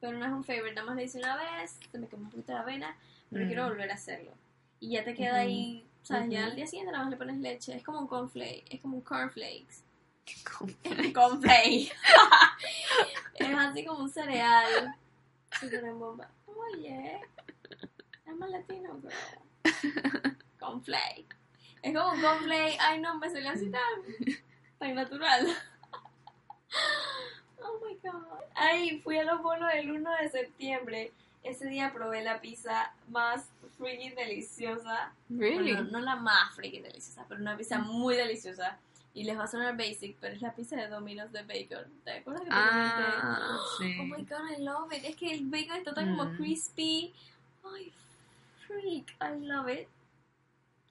Pero no es un favorite. Nada más le hice una vez. Se me quemó un poquito la avena. Pero Mm. quiero volver a hacerlo. Y ya te queda ahí, ¿sabes? Ya Ujú. al día siguiente nada más le pones leche. Es como un cornflake. Es como un cornflakes. Cornflake. es así como un cereal. En bomba. Oye. I'm a latino girl. Cornflake. Es como un cornflake. Ay, no, me salió así tan, tan natural. Oh my god. Ay, fui a los bolos del 1 de septiembre. Ese día probé la pizza más freaking deliciosa. Really? Bueno, no la más freaking deliciosa, pero una pizza muy deliciosa. Y les va a sonar basic, pero es la pizza de Domino's de bacon. ¿Te acuerdas que te Ah, comenté? sí. Oh my god, I love it. Es que el bacon está tan como Mm. crispy. Ay, freak, I love it.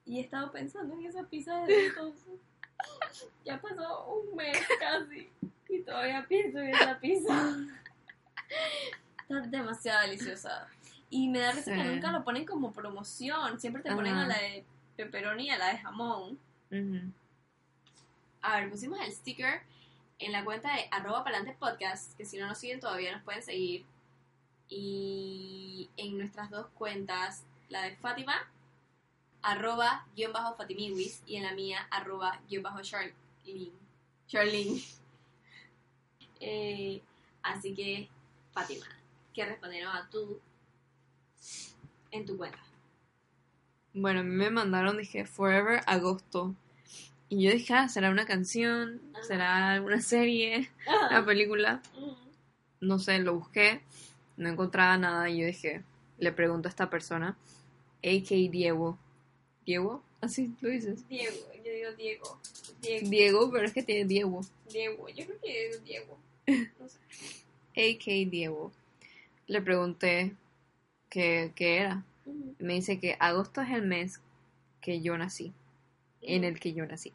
Y he estado pensando en esa pizza desde entonces. Ya pasó un mes casi. Y todavía pienso en esa pizza. Está demasiado deliciosa. Y me da risa que nunca lo ponen como promoción. Siempre te ponen a la de pepperoni y a la de jamón. Ujú. A ver, pusimos el sticker en la cuenta de arroba palante podcast, que si no nos siguen todavía nos pueden seguir. Y en nuestras dos cuentas, la de Fátima, arroba guion bajo Fatimiwis, y en la mía, arroba guion bajo Charlene. Charlene. Eh, así que, Fátima, ¿qué respondieron a tú en tu cuenta? Bueno, a mí me mandaron, dije, Forever Agosto. Y yo dije, ah, será una canción, será alguna serie, una película. Mm. No sé, lo busqué, no encontraba nada y yo dije, le pregunto a esta persona, AK Diego. ¿Diego? Así lo dices. Diego, yo digo Diego. Diego, Diego, pero es que tiene Diego. Diego, yo creo que es Diego. No sé. AK Diego. Le pregunté qué, qué era. Me dice que agosto es el mes que yo nací, en el que yo nací.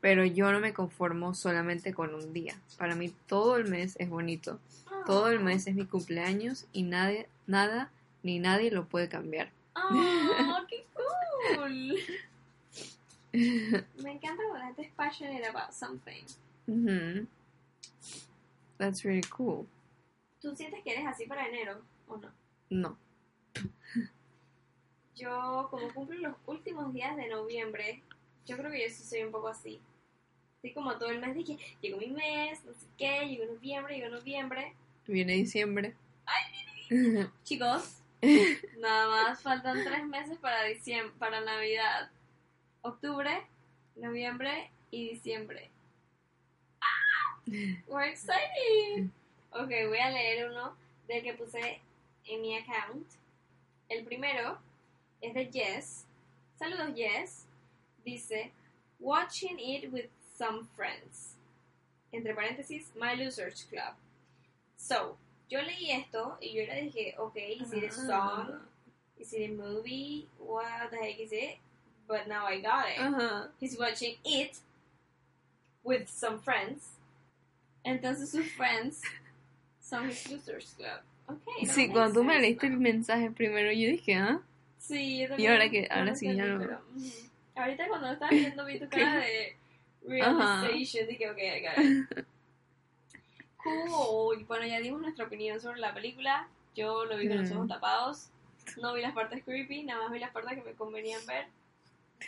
Pero yo no me conformo solamente con un día. Para mí todo el mes es bonito. Todo el mes es mi cumpleaños y nadie, nada ni nadie lo puede cambiar. ¡Oh, qué cool! Me encanta cuando gente es passionate about something. Ujú. That's really cool. ¿Tú sientes que eres así para enero o no? No. Yo, como cumplo los últimos días de noviembre, yo creo que yo sí soy un poco así. Así como todo el mes dije, llegó mi mes, no sé qué, llegó noviembre, llegó noviembre. Viene diciembre. Chicos, nada más faltan tres meses para diciembre, para Navidad. Octubre, noviembre y diciembre. ¡Ah! We're excited. Ok, voy a leer uno del que puse en mi account. El primero es de Jess. Saludos Jess. Dice, watching it with some friends. Entre paréntesis, my losers club. So, yo leí esto y yo le dije, ok, is it a song? Is it a movie? What the heck is it? But now I got it. Ajá. He's watching it with some friends. Entonces sus friends son his losers club. Okay, Sí, cuando tú me leíste el mensaje primero, yo dije, ah, Sí, yo Y también. ahora que- ahora sí ya no- pero. Ahorita cuando lo estaba viendo vi tu cara de realization. Dije, ok, I got it. Cool. Bueno, ya dimos nuestra opinión sobre la película. Yo lo vi con los Mm. ojos tapados. No vi las partes creepy, nada más vi las partes que me convenían ver.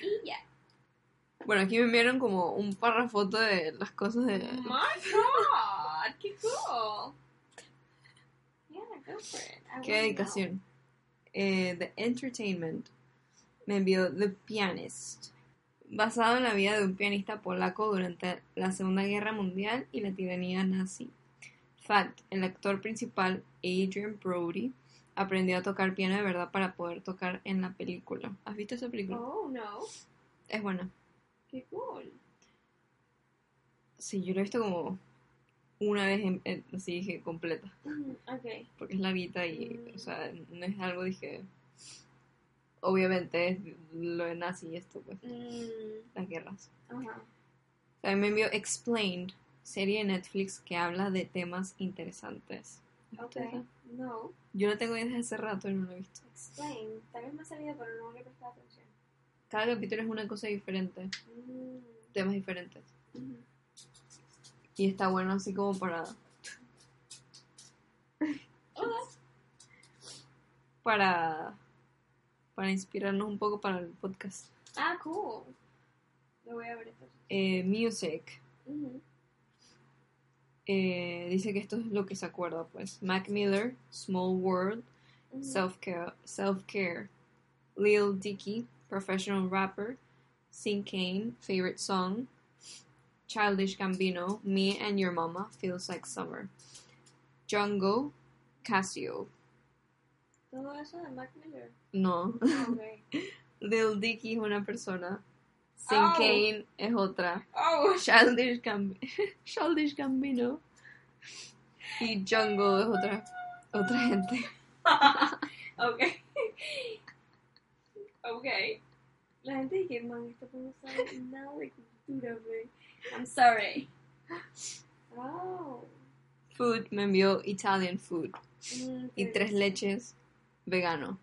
Y ya. Bueno, aquí me enviaron como un párrafoto de las cosas de... Oh my god, qué cool. Yeah, go for it. I Qué dedicación. Eh, The Entertainment me envió The Pianist. Basado en la vida de un pianista polaco durante la Segunda Guerra Mundial y la tiranía nazi. Fact, el actor principal, Adrian Brody, aprendió a tocar piano de verdad para poder tocar en la película. ¿Has visto esa película? Oh no, Es buena. qué cool. Sí, yo la he visto como una vez, en, en- así dije, completa. Mhm, Okay. Porque es larguita y, Mm. o sea, no es algo, dije... Obviamente es lo de nazi y esto, pues, Mm, las guerras. ajá. También me envió Explained, serie de Netflix que habla de temas interesantes. Okay. No. Yo la tengo desde hace rato y no la he visto. Explain. Tal vez me ha salido, pero no le he prestado atención. Cada capítulo es una cosa diferente, Mm, temas diferentes. Y está bueno así como para... Para... Para inspirarnos un poco para el podcast. Ah, cool. Lo voy a ver entonces. Eh, music. Eh, dice que esto es lo que se acuerda, pues. Mac Miller, Small World, Ujú. Self-Care, Self-Care. Lil Dicky, Professional Rapper. Sing Kane, Favorite Song. Childish Gambino, Me and Your Mama, Feels Like Summer. Jungle, Casio. Todo eso de Mac Miller. No. Okay. Lil Dicky es una persona. Sing Oh. Kane es otra. Oh. Childish, Gamb Childish Gambino. Y Jungle es otra, otra gente. okay. okay. La gente dice, man, esto no sabe nada de cultura, güey. I'm sorry. Oh. Food me envió Italian food. Mm, Y tres leches vegano.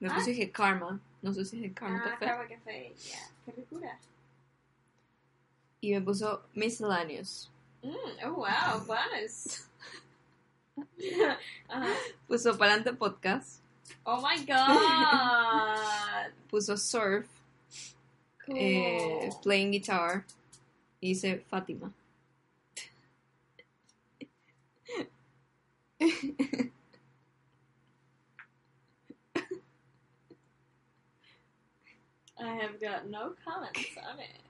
Me Ah. puse que karma. No sé si es el karma Ah, café. Karma Café, ya. Qué ricura. Y me puso miscellaneous. Mm, oh, wow, bonus. Ajá. Puso Palante Podcast. Oh my god. Puso surf. Cool. eh, playing guitar. Y dice Fátima. I have got no comments on it.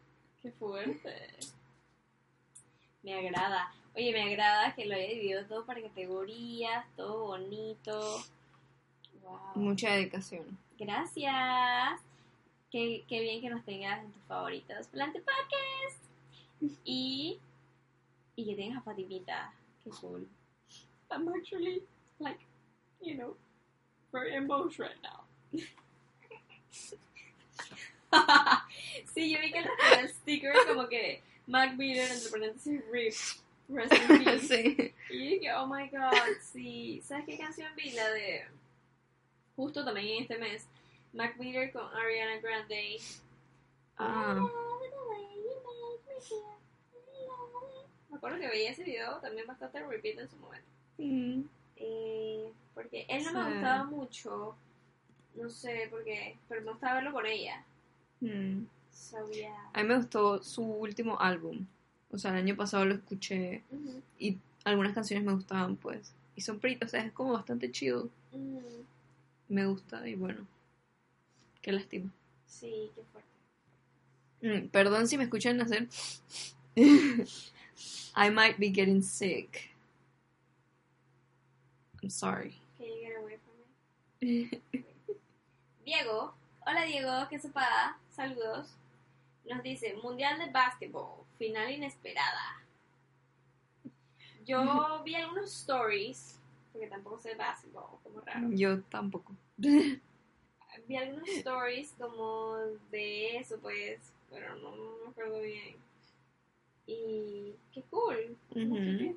Qué fuerte. Me agrada. Oye, me agrada que lo haya dividido todo por categorías, todo bonito. Wow. Mucha dedicación. Gracias. Qué, qué bien que nos tengas en tus favoritos. Plante Podcast. Y, y que tengas a Fatimita. Qué cool. I'm actually, like, you know, very emotional right now. Sí, yo vi que el, sticker como que Mac Miller, entre paréntesis, RIP. Rest in peace. sí. Y dije, oh my god, sí. ¿Sabes qué canción vi? La de. Justo también en este mes. Mac Miller con Ariana Grande. Ah. Me acuerdo que veía ese video también bastante repeat en su momento. Mm. Eh, porque él no me Sí. gustaba mucho. No sé por qué. Pero me gustaba verlo con ella. Mm. So, yeah. A mí me gustó su último álbum. O sea, el año pasado lo escuché y algunas canciones me gustaban, pues. Y son pretty, o sea, es como bastante chill. ujú. Me gusta y bueno. Qué lástima. Sí, qué fuerte. Mm, perdón si me escuchan hacer. I might be getting sick. I'm sorry. Can you get away from me? Diego, hola Diego, que sepa, saludos. Nos dice, Mundial de Básquetbol, final inesperada. Yo vi algunos stories, porque tampoco sé básquetbol, como raro. Yo tampoco. Vi algunos stories como de eso, pues, pero no, no me acuerdo bien. Y qué cool.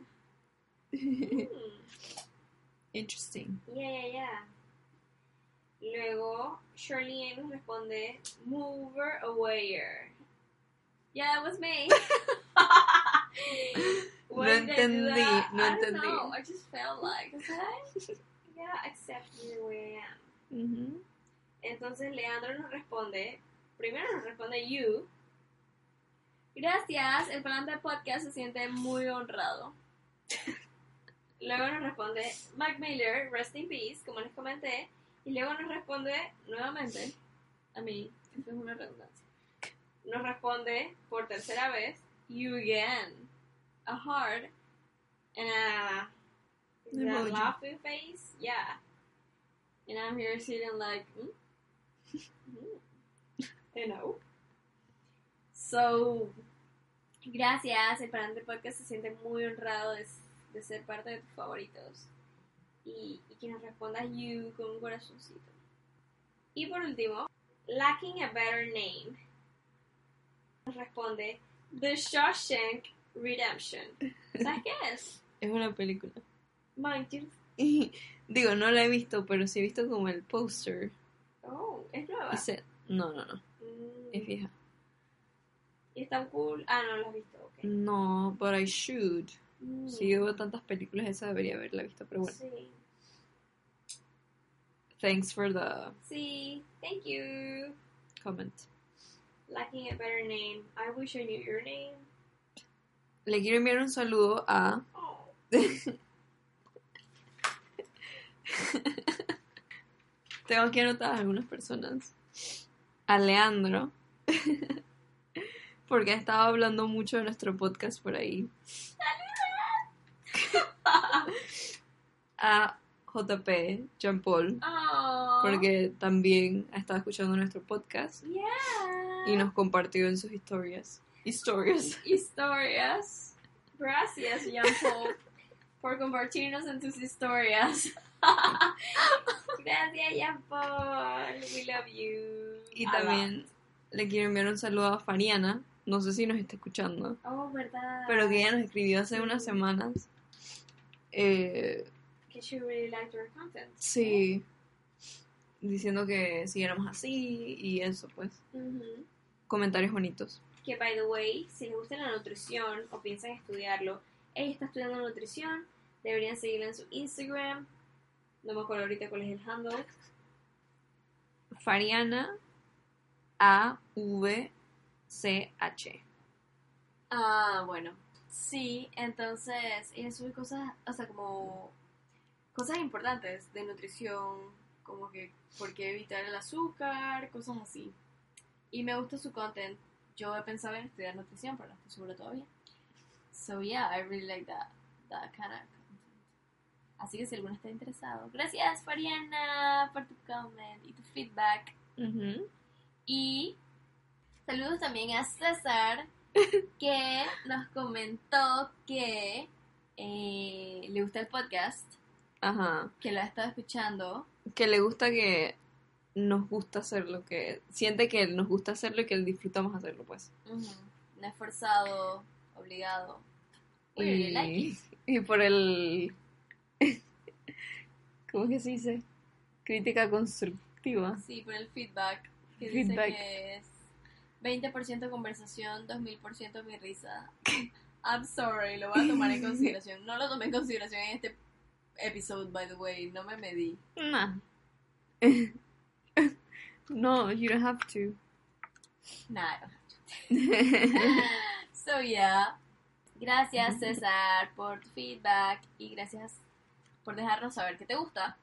Mm, Interesting. Yeah, yeah, yeah. Luego, Shirley nos responde, Mover Awayer. Yeah, that was me. Do entendí, no I entendí. know, I just felt like. Yeah, accept me the way I am. Ujú. Entonces Leandro nos responde, primero nos responde you, Gracias, el Palante Podcast se siente muy honrado. Luego nos responde Mac Miller, Rest in Peace, como les comenté. Y luego nos responde nuevamente, a mí, esto es una redundancia. Nos responde por tercera vez, You again. A heart and a, Emoji. laughing face. Yeah. And I'm here sitting like, mm? Mm. You know. So, gracias. El Parante Podcast se siente muy honrado de, de ser parte de tus favoritos. Y, y que nos responda you con un corazoncito. Y por último, lacking a better name. Nos responde The Shawshank Redemption. ¿Sabes qué es? Es una película. Mind. Digo, no la he visto, pero sí he visto como el póster. Oh, es nueva. No, no, no. Mm, Es vieja. y está cool. Ah, no lo has visto. ok. No, but I should. Mm, Si veo tantas películas, esa debería haberla visto. Pero bueno, Sí. thanks for the Sí, thank you. comment. Lacking a better name. I wish I knew your name. Le quiero enviar un saludo a. Oh. Tengo aquí anotadas algunas personas. A Leandro. Porque ha estado hablando mucho de nuestro podcast por ahí. A JP, Jean Paul. Oh. Porque también ha estado escuchando nuestro podcast Yeah. y nos compartió en sus historias. Historias. Historias. Gracias, Jean Paul, por compartirnos en tus historias. Gracias, Jean Paul. We love you. Y A también le quiero enviar un saludo a Fariana. No sé si nos está escuchando. Oh, verdad. Pero que ella nos escribió hace unas semanas. Eh, She really liked our content. sí. Diciendo que siguiéramos así y eso, pues. Comentarios bonitos. Que, by the way, si les gusta la nutrición o piensan estudiarlo, ella está estudiando nutrición, deberían seguirla en su Instagram. No me acuerdo ahorita cuál es el handle. Fariana A V C H. Ah, bueno. Sí, entonces ella sube cosas, o sea, como cosas importantes de nutrición, como que por qué evitar el azúcar, cosas así. Y me gusta su content. Yo he pensado en estudiar nutrición, pero no estoy segura todavía. So yeah, I really like that, that kind of content. Así que si alguno está interesado, gracias Fariana por tu comment y tu feedback. Ujú. Y saludos también a César, que nos comentó que eh, le gusta el podcast, Ajá. que lo ha estado escuchando. Que le gusta que nos gusta hacerlo, que siente que nos gusta hacerlo y que disfrutamos hacerlo, pues. No esforzado, obligado. We really like y por el... ¿Cómo que se dice? Crítica constructiva. Sí, por el feedback. Que Feedback. dice que es 20% conversación, 2000% mi risa. I'm sorry, lo voy a tomar en consideración. No lo tomé en consideración en este episodio, by the way. No me medí. Nah. no, you don't have to. Nah, I don't have to. So yeah. Gracias César por tu feedback y gracias por dejarnos saber que te gusta.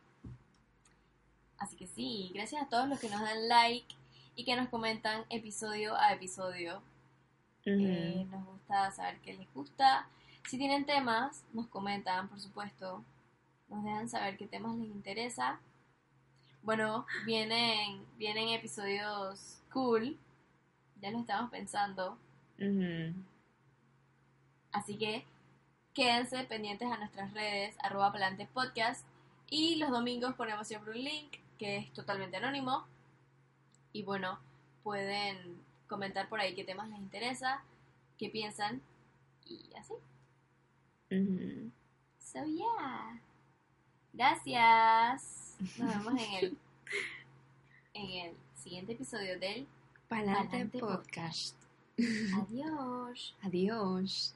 Así que sí, gracias a todos los que nos dan like y que nos comentan episodio a episodio. Eh, nos gusta saber que les gusta. Si tienen temas, nos comentan, por supuesto. Nos dejan saber qué temas les interesa. Bueno, vienen, vienen episodios cool. Ya lo estamos pensando. Así que quédense pendientes a nuestras redes, arroba Palante Podcast. Y los domingos ponemos siempre un link que es totalmente anónimo. Y bueno, pueden comentar por ahí qué temas les interesa, qué piensan y así. So yeah. Gracias. Nos vemos en el en el siguiente episodio del Palante Palante Podcast. Adiós. Adiós.